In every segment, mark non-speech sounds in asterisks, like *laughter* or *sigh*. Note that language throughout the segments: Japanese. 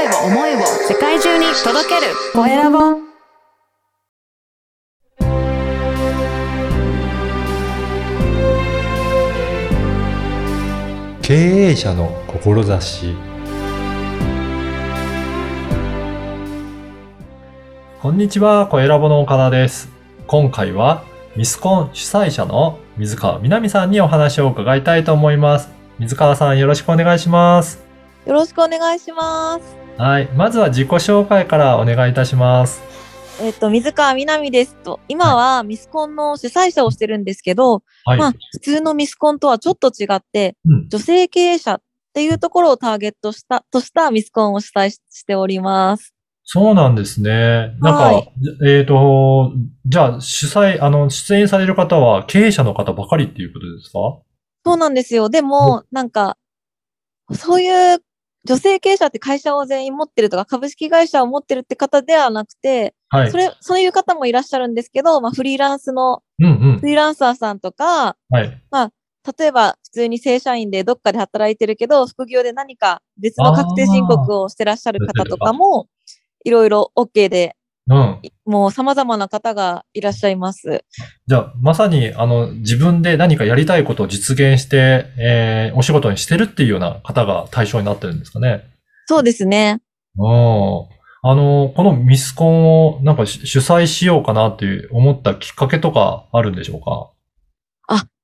声を思いを世界中に届けるコエラボ経営者の志こんにちは、コエラボの岡田です。今回はミスコン主催者の水川みなみさんにお話を伺いたいと思います。水川さんよろしくお願いします。よろしくお願いします。はい、まずは自己紹介からお願いいたします。えっ、と、水川みなみですと、今はミスコンの主催者をしてるんですけど、はい。まあ、普通のミスコンとはちょっと違って、うん女性経営者っていうところをターゲットした、としたミスコンを主催ししております。そうなんですね。なんか、はいえっ、と、じゃあ主催、あの、出演される方は経営者の方ばかりっていうことですか？そうなんですよ。でも、なんか、そういう女性経営者って会社を全員持ってるとか、株式会社を持ってるって方ではなくて、はいそ。れ、そういう方もいらっしゃるんですけど、まあ、フリーランスの、うんうんフ。リーランサーさんとか、はい。例えば普通に正社員でどっかで働いてるけど、副業で何か別の確定申告をしてらっしゃる方とかも、いろいろ OK で、うん。いもう様々な方がいらっしゃいます。じゃあ、まさに、あの、自分で何かやりたいことを実現して、えー、お仕事にしてるっていうような方が対象になってるんですかね。そうですね。うん。あの、このミスコンをなんかし主催しようかなっていう思ったきっかけとかあるんでしょうか？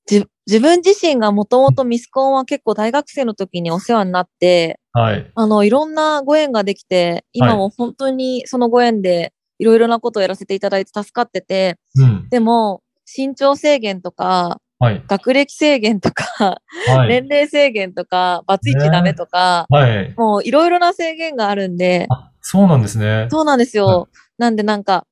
じ自分自身がもともとミスコンは結構大学生の時にお世話になって、はい。あの、いろんなご縁ができて、今も本当にそのご縁でいろいろなことをやらせていただいて助かってて、うん。でも、身長制限とか、はい。学歴制限とか、はい。年齢制限とか、バツイチダメとか、はい。もういろいろな制限があるんで、あ、そうなんですね。そうなんですよ。なんでなんか、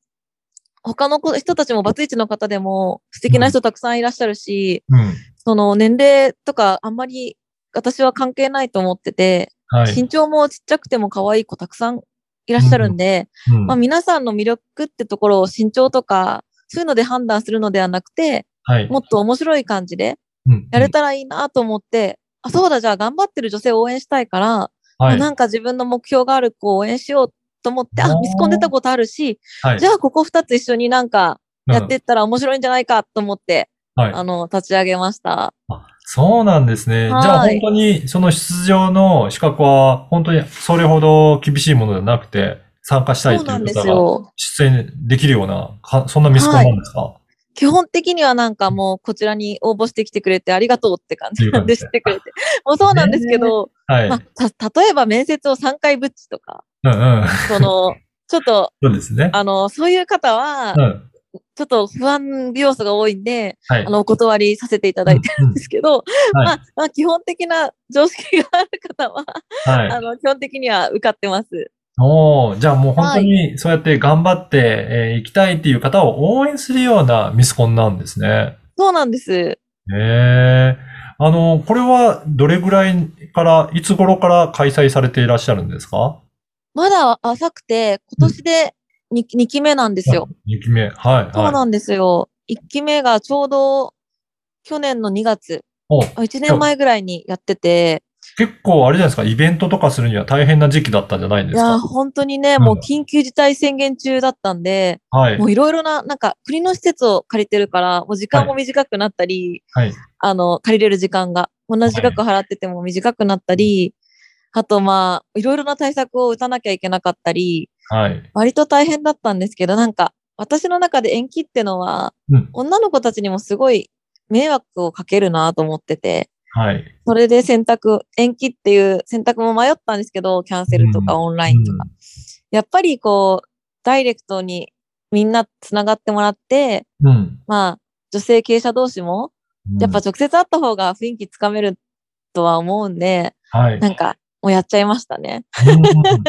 他の子人たちもバツイチの方でも素敵な人たくさんいらっしゃるし、うん。その年齢とかあんまり私は関係ないと思ってて、はい。身長もちっちゃくても可愛い子たくさんいらっしゃるんで、うんまあ皆さんの魅力ってところを身長とか、そういうので判断するのではなくて、はい。もっと面白い感じでうんやれたらいいなと思って、あ、そうだ、じゃあ頑張ってる女性を応援したいから、はい。あなんか自分の目標がある子を応援しようと思って、あ、ミスコン出たことあるし、はい。じゃあここ二つ一緒になんかやっていったら面白いんじゃないかと思って。あの、立ち上げました。あそうなんですね。じはいゃあ本当にその出場の資格は本当にそれほど厳しいものではなくて参加したいというそうなんです方がよ。出演できるようなか、そんなミスコンなんですか、基本的にはなんかもうこちらに応募してきてくれてありがとうって感じなんで知ってくれて。もうそうなんですけど、はい。まあ、た、例えば面接を3回ぶっちとか、うんうん。その、ちょっと、*laughs* そうですね。あの、そういう方はう、ん。ちょっと不安要素が多いんで、はい。あの、お断りさせていただいてるんですけど、*laughs* まあ、まあ、基本的な常識がある方は、はい。あの、基本的には受かってます。おーじゃあもう本当にそうやって頑張って、えー行きたいっていう方を応援するようなミスコンなんですね。そうなんです。へえ。あの、これはどれぐらいから、いつ頃から開催されていらっしゃるんですか？まだ浅くて、今年で 2, 2期目なんですよ。2期目。はい。はそうなんですよ。1期目がちょうど去年の2月、い。おあ1年前ぐらいにやってて、結構あれじゃないですか、イベントとかするには大変な時期だったんじゃないんですいや本当にね、うんもう緊急事態宣言中だったんで、はいも。ういろいろな、なんか国の施設を借りてるから、もう時間も短くなったり、はい。あの、借りれる時間が、同じ額払ってても短くなったり、あとまあ、いろいろな対策を打たなきゃいけなかったり、はい。割と大変だったんですけど、なんか、私の中で延期ってのは、うん。女の子たちにもすごい迷惑をかけるなと思ってて、はい。それで選択、延期っていう選択も迷ったんですけど、キャンセルとかうんオンラインとか。やっぱりこう、ダイレクトにみんなつながってもらって、うん。うん。まあ、女性経営者同士も、うんやっぱ、直接会った方が雰囲気つかめるとは思うんで、はい。なんか、もうやっちゃいましたね。うん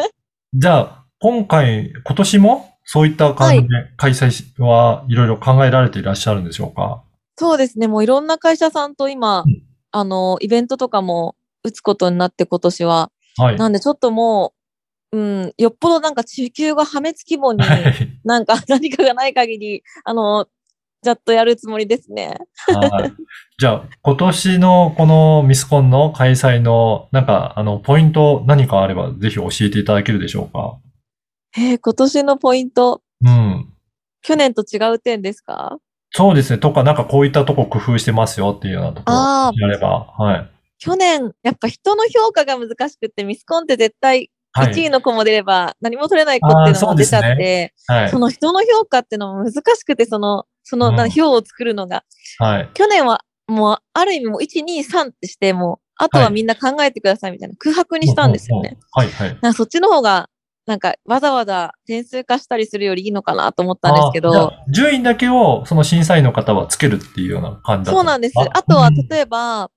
じゃあ、今回、今年もそういった感じで開催はいろいろ考えられていらっしゃるんでしょうか？そうですね。もういろんな会社さんと今、うんあの、イベントとかも打つことになって今年は。はい。なんでちょっともう、うん、よっぽどなんか地球が破滅規模にはい。なんか *laughs* 何かがない限り、あの、ちゃっとやるつもりですね。はい。じゃあ、今年のこのミスコンの開催の、なんか、あの、ポイント何かあれば、ぜひ教えていただけるでしょうか？えー今年のポイント、うん。去年と違う点ですか？そうですね。とか、なんかこういったとこ工夫してますよっていうようなところやれば。はい。去年、やっぱ人の評価が難しくて、ミスコンって絶対はい。1位の子も出れば何も取れない子っていうのも出ちゃっあーそうて、はいそ。の人の評価っていうのも難しくて、その、その、うんな票を作るのが。はい。去年はもう、ある意味もう1、2、3ってして、もう、あとはみんな考えてくださいみたいな空白にしたんですよね。はい、はい。そっちの方が、なんかわざわざ点数化したりするよりいいのかなと思ったんですけど、順位だけを、その審査員の方はつけるっていうような感じだったそうなんです。あとは、例ええば、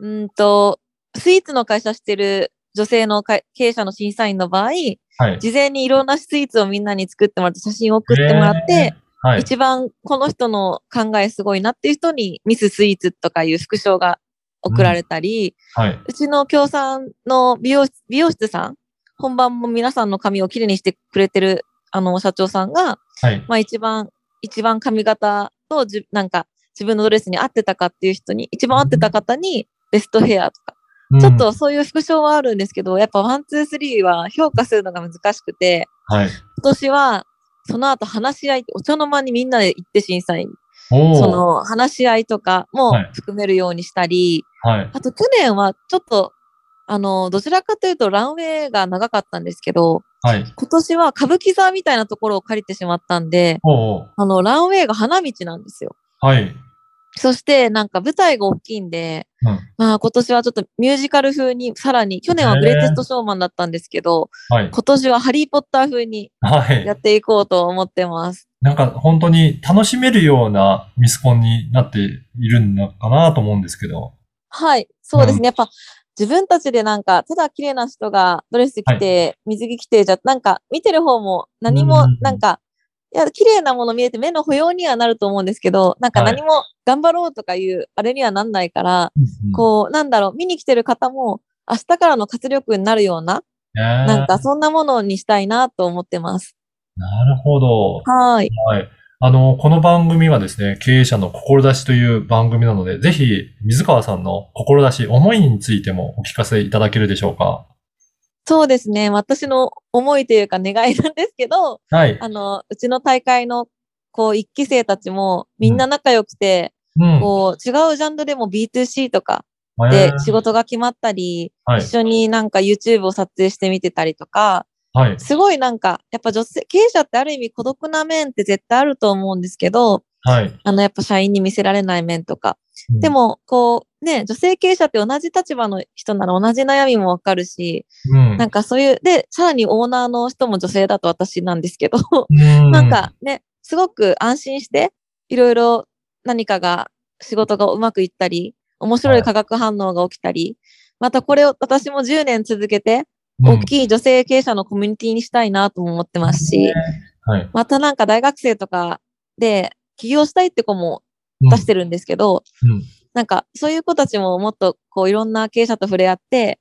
うんと、スイーツの会社してる女性の会経営者の審査員の場合、はい。事前にいろんなスイーツをみんなに作ってもらって、写真を送ってもらって、はい。一番この人の考えすごいなっていう人にミススイーツとかいう副賞が送られたり、はい。うちの協賛の美容室美容室さん、本番も皆さんの髪をきれいにしてくれてるあの社長さんが、はい。まあ一番、一番髪型とじなんか自分のドレスに合ってたかっていう人に、一番合ってた方にベストヘアとか、うんちょっと、そういう副賞はあるんですけど、やっぱ one、two、three は評価するのが難しくて、はい。今年はその後話し合い、お茶の間にみんなで行って審査員、その話し合いとかもはい含めるようにしたり、はい。あと去年はちょっと、あの、どちらかというとランウェイが長かったんですけど、はい。今年は歌舞伎座みたいなところを借りてしまったんで、おーあの、ランウェイが花道なんですよ。はい。そして、なんか舞台が大きいんで、うんまあ今年はちょっとミュージカル風に、さらに、去年はグレイテストショーマンだったんですけど、はい。今年はハリーポッター風にはい。やっていこうと思ってます。なんか本当に楽しめるようなミスコンになっているのかなと思うんですけど。はい、そうですうね。やっぱ自分たちでなんか、ただ綺麗な人がドレス着て、水着着てじゃ、なんか見てる方も何もうんなんか、いや、綺麗なもの見えて目の保養にはなると思うんですけど、なんかはい何も頑張ろうとかいうあれにはなんないから、こう、なんだろう、見に来てる方も明日からの活力になるような、なんかそんなものにしたいなと思ってます。なるほど。はい。はい。あの、この番組はですね、経営者の志という番組なので、ぜひ、水川さんの志、思いについてもお聞かせいただけるでしょうか？そうですね。私の思いというか願いなんですけど、はい。あの、うちの大会の、こう、一期生たちもみんな仲良くて、うん。こう、違うジャンルでも B2C とかえでー仕事が決まったり、はい。一緒になんか YouTube を撮影してみてたりとか、はい。すごいなんか、やっぱ女性、経営者ってある意味孤独な面って絶対あると思うんですけど、はい。あの、やっぱ社員に見せられない面とか。うんで、も、こう、ね、女性経営者って同じ立場の人なら同じ悩みもわかるし、うん。なんかそういう、で、さらにオーナーの人も女性だと私なんですけど、うんなんかね、すごく安心して、いろいろ何かが、仕事がうまくいったり、面白い化学反応が起きたり、またこれを私も10年続けて、大きい女性経営者のコミュニティにしたいなとも思ってますし、はい。またなんか大学生とかで起業したいって子もうん。出してるんですけど、うん。なんかそういう子たちももっとこういろんな経営者と触れ合って、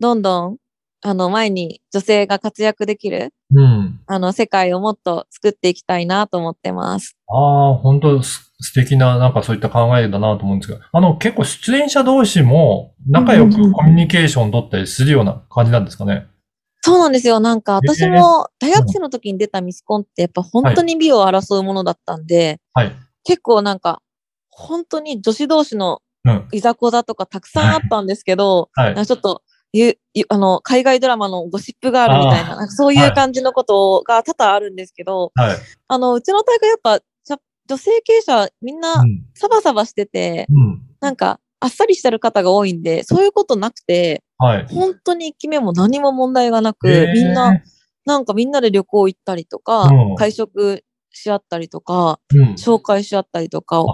どんどんあの前に女性が活躍できるうん。あの世界をもっと作っていきたいなと思ってます。ああ、本当す素敵な、なんかそういった考えだなと思うんですけど、あの、結構出演者同士も仲良うんうんうんくコミュニケーション取ったりするような感じなんですかね。そうなんですよ。なんか私えーも大学生の時に出たミスコンってやっぱ本当に美を争うものだったんで、はい。結構なんか本当に女子同士のうん。いざこざとかたくさんあったんですけど、はいちょっとゆゆあの海外ドラマのゴシップガールみたいな、なそういはいう感じのことが多々あるんですけど、はい。あの、うちの大会やっぱ女性経営者みんなうん。サバサバしてて、うん。なんかあっさりしてる方が多いんで、そういうことなくて、はい。本当に一期目も何も問題がなく、えーみんな、なんかみんなで旅行行ったりとか、うん会食し合ったりとか、うん。紹介し合ったりとか、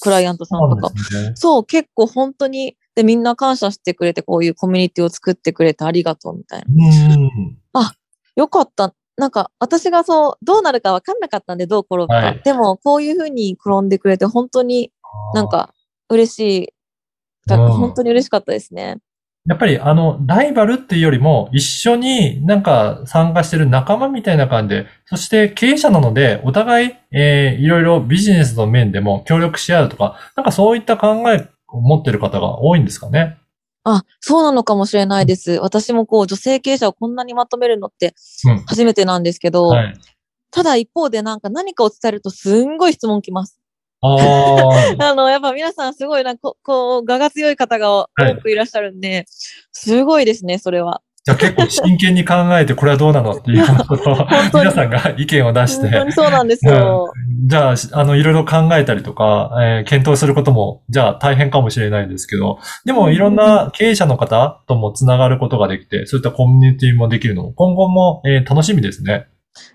クライアントさんとか。そうね。そう、結構本当に、で、みんな感謝してくれて、こういうコミュニティを作ってくれてありがとうみたいな。うん。よかった。なんか、私がそう、どうなるか分かんなかったんで、どう転ぶか。はいでも、こういうふうに転んでくれて、本当になんか、嬉しい。本当に嬉しかったですね。やっぱりあの、ライバルっていうよりも、一緒になんか参加してる仲間みたいな感じで、そして経営者なので、お互い、えー、いろいろビジネスの面でも協力し合うとか、なんかそういった考えを持ってる方が多いんですかね？あ、そうなのかもしれないです。私もこう、女性経営者をこんなにまとめるのってうん。初めてなんですけど、はい。ただ一方でなんか何かを伝えるとすんごい質問きます。*laughs* あの、やっぱ皆さんすごいな、ここう、我が強い方が多くいらっしゃるんで、すごいですね、それは。じゃあ結構真剣に考えて、これはどうなのっていうことを、皆さんが意見を出して、本当にそうなんですよ。じゃあ、しあの、いろいろ考えたりとか、えー検討することも、じゃあ大変かもしれないですけど、でもいろんな経営者の方ともつながることができて、そういったコミュニティもできるのも、今後も、えー楽しみですね。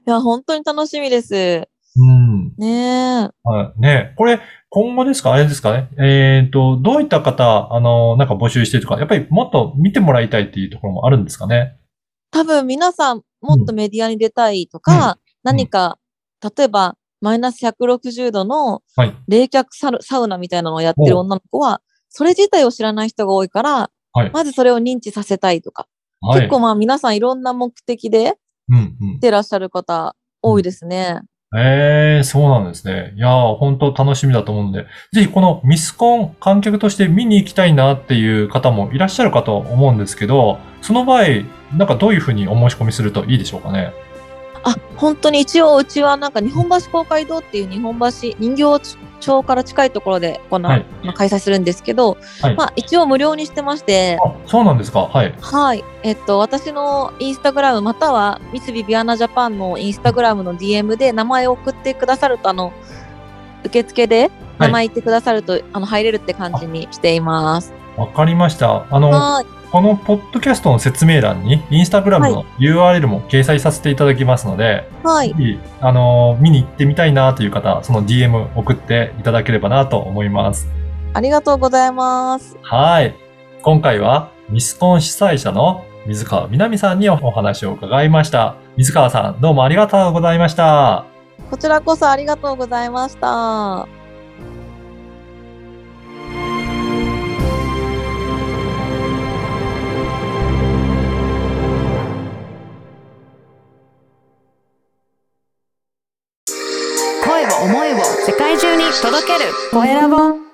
いや、本当に楽しみです。うん。ねえ。はい。ねこれ、今後ですか？あれですかね？えっ、と、どういった方、あの、なんか募集してるとか、やっぱりもっと見てもらいたいっていうところもあるんですかね？多分皆さんもっとメディアに出たいとか、何か、例えば、マイナス160度のはい。冷却サルサウナみたいなのをやってる女の子は、それ自体を知らない人が多いから、はい。まずそれを認知させたいとか、はい。結構まあ皆さんいろんな目的でうんうん来。てらっしゃる方多いですね。ええそうなんですね。いやー、本当楽しみだと思うんで、ぜひこのミスコン観客として見に行きたいなっていう方もいらっしゃるかと思うんですけど、その場合、なんかどういうふうにお申し込みするといいでしょうかね？あ、本当に一応うちはなんか日本橋公会堂っていう日本橋人形町から近いところでこの、はいまあ、開催するんですけど、はいまあ一応無料にしてまして、あ、そうなんですか。はい。はい。えっと、私のインスタグラムまたは三菱ビアナジャパンのインスタグラムの DM で名前を送ってくださると、あの、受付で名前言ってくださると、あの、入れるって感じにしています。わかりました。あの、はい。このポッドキャストの説明欄に、インスタグラムの URL も掲載させていただきますので、はいぜ。ひ、あのー見に行ってみたいなという方、その DM 送っていただければなと思います。ありがとうございます。はい。今回はミスコン主催者の水川みなみさんにお話を伺いました。水川さん、どうもありがとうございました。こちらこそありがとうございました。届ける。コエラボ